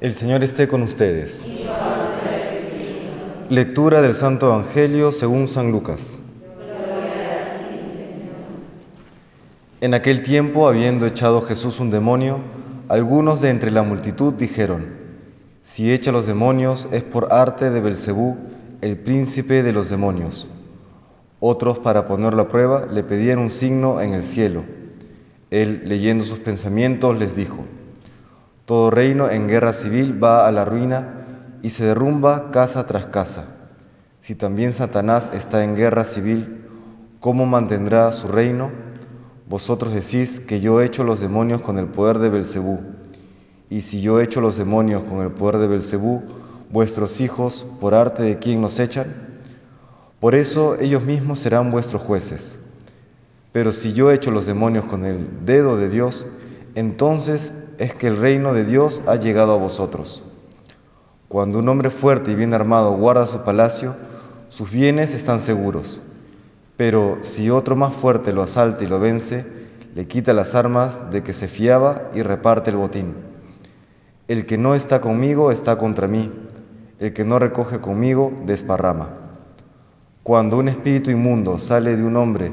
El Señor esté con ustedes. Lectura del Santo Evangelio según San Lucas. En aquel tiempo, habiendo echado Jesús un demonio, algunos de entre la multitud dijeron: Si echa los demonios es por arte de Belcebú, el príncipe de los demonios. Otros, para ponerlo a prueba, le pedían un signo en el cielo. Él, leyendo sus pensamientos, les dijo: todo reino en guerra civil va a la ruina y se derrumba casa tras casa. Si también Satanás está en guerra civil, ¿cómo mantendrá su reino? Vosotros decís que yo he hecho los demonios con el poder de Belcebú. Y si yo he hecho los demonios con el poder de Belcebú, vuestros hijos, ¿por arte de quién los echan? Por eso ellos mismos serán vuestros jueces. Pero si yo he hecho los demonios con el dedo de Dios, entonces es que el reino de Dios ha llegado a vosotros. Cuando un hombre fuerte y bien armado guarda su palacio, sus bienes están seguros. Pero si otro más fuerte lo asalta y lo vence, le quita las armas de que se fiaba y reparte el botín. El que no está conmigo está contra mí, el que no recoge conmigo desparrama. Cuando un espíritu inmundo sale de un hombre,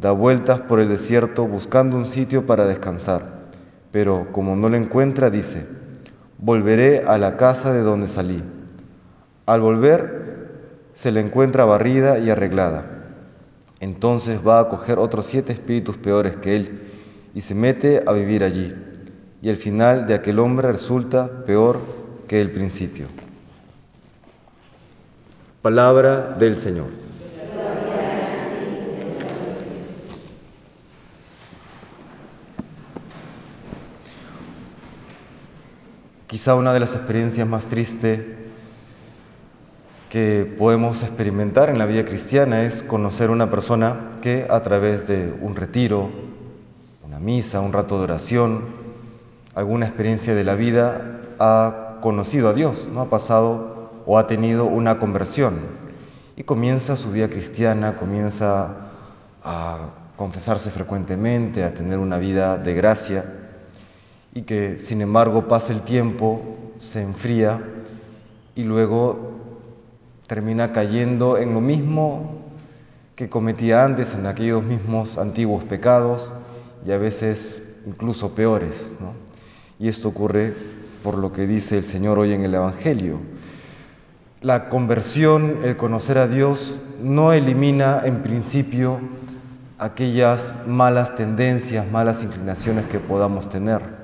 da vueltas por el desierto buscando un sitio para descansar pero como no lo encuentra, dice, volveré a la casa de donde salí. Al volver, se le encuentra barrida y arreglada. Entonces va a coger otros siete espíritus peores que él y se mete a vivir allí. Y el final de aquel hombre resulta peor que el principio. Palabra del Señor. Quizá una de las experiencias más tristes que podemos experimentar en la vida cristiana es conocer una persona que a través de un retiro, una misa, un rato de oración, alguna experiencia de la vida ha conocido a Dios, no ha pasado o ha tenido una conversión. Y comienza su vida cristiana, comienza a confesarse frecuentemente, a tener una vida de gracia y que sin embargo pasa el tiempo, se enfría y luego termina cayendo en lo mismo que cometía antes, en aquellos mismos antiguos pecados y a veces incluso peores. Y esto ocurre por lo que dice el Señor hoy en el Evangelio. La conversión, el conocer a Dios, no elimina en principio aquellas malas tendencias, malas inclinaciones que podamos tener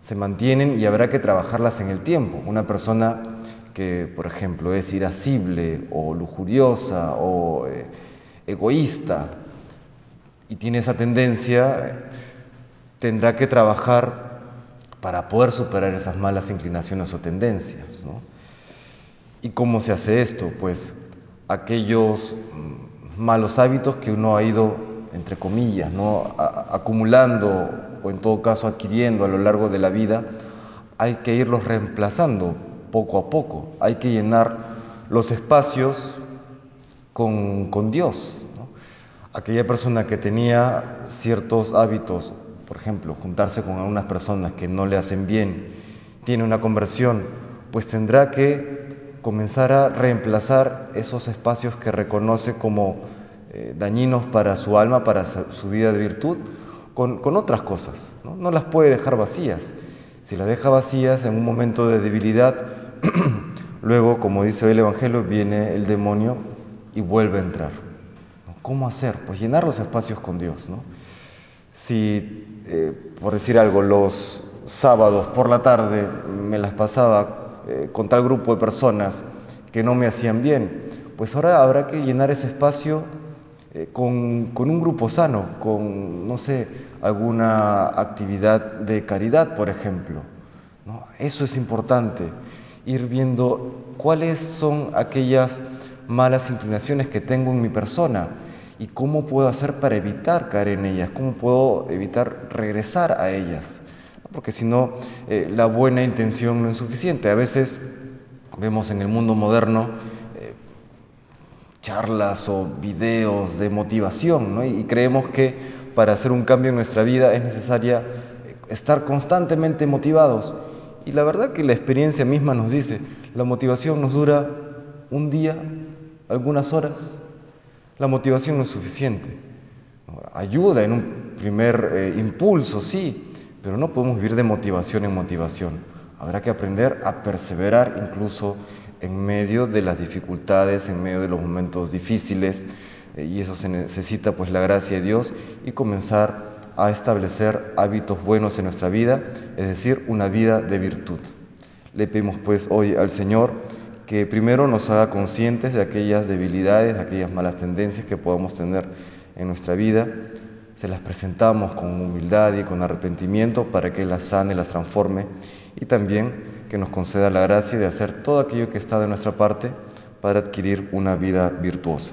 se mantienen y habrá que trabajarlas en el tiempo. Una persona que, por ejemplo, es irascible o lujuriosa o eh, egoísta y tiene esa tendencia, tendrá que trabajar para poder superar esas malas inclinaciones o tendencias. ¿Y cómo se hace esto? Pues aquellos mm, malos hábitos que uno ha ido, entre comillas, ¿no? acumulando o en todo caso adquiriendo a lo largo de la vida, hay que irlos reemplazando poco a poco, hay que llenar los espacios con, Dios. Aquella persona que tenía ciertos hábitos, por ejemplo, juntarse con algunas personas que no le hacen bien, tiene una conversión, pues tendrá que comenzar a reemplazar esos espacios que reconoce como eh, dañinos para su alma, para su vida de virtud, con, otras cosas, ¿no? las puede dejar vacías. Si las deja vacías en un momento de debilidad, luego, como dice hoy el Evangelio, viene el demonio y vuelve a entrar. ¿Cómo hacer? Pues llenar los espacios con Dios. ¿no? Si, eh, por decir algo, los sábados por la tarde me las pasaba eh, con tal grupo de personas que no me hacían bien, pues ahora habrá que llenar ese espacio eh, con, un grupo sano, con, no sé, alguna actividad de caridad, por ejemplo. Eso es importante, ir viendo cuáles son aquellas malas inclinaciones que tengo en mi persona y cómo puedo hacer para evitar caer en ellas, cómo puedo evitar regresar a ellas. Porque si no, eh, la buena intención no es suficiente. A veces vemos en el mundo moderno charlas o videos de motivación, ¿no? y creemos que para hacer un cambio en nuestra vida es necesaria estar constantemente motivados. Y la verdad que la experiencia misma nos dice, la motivación nos dura un día, algunas horas. La motivación no es suficiente. Ayuda en un primer eh, impulso, sí, pero no podemos vivir de motivación en motivación. Habrá que aprender a perseverar incluso en medio de las dificultades, en medio de los momentos difíciles, y eso se necesita pues la gracia de Dios y comenzar a establecer hábitos buenos en nuestra vida, es decir, una vida de virtud. Le pedimos pues hoy al Señor que primero nos haga conscientes de aquellas debilidades, de aquellas malas tendencias que podamos tener en nuestra vida, se las presentamos con humildad y con arrepentimiento para que las sane, las transforme y también que nos conceda la gracia de hacer todo aquello que está de nuestra parte para adquirir una vida virtuosa.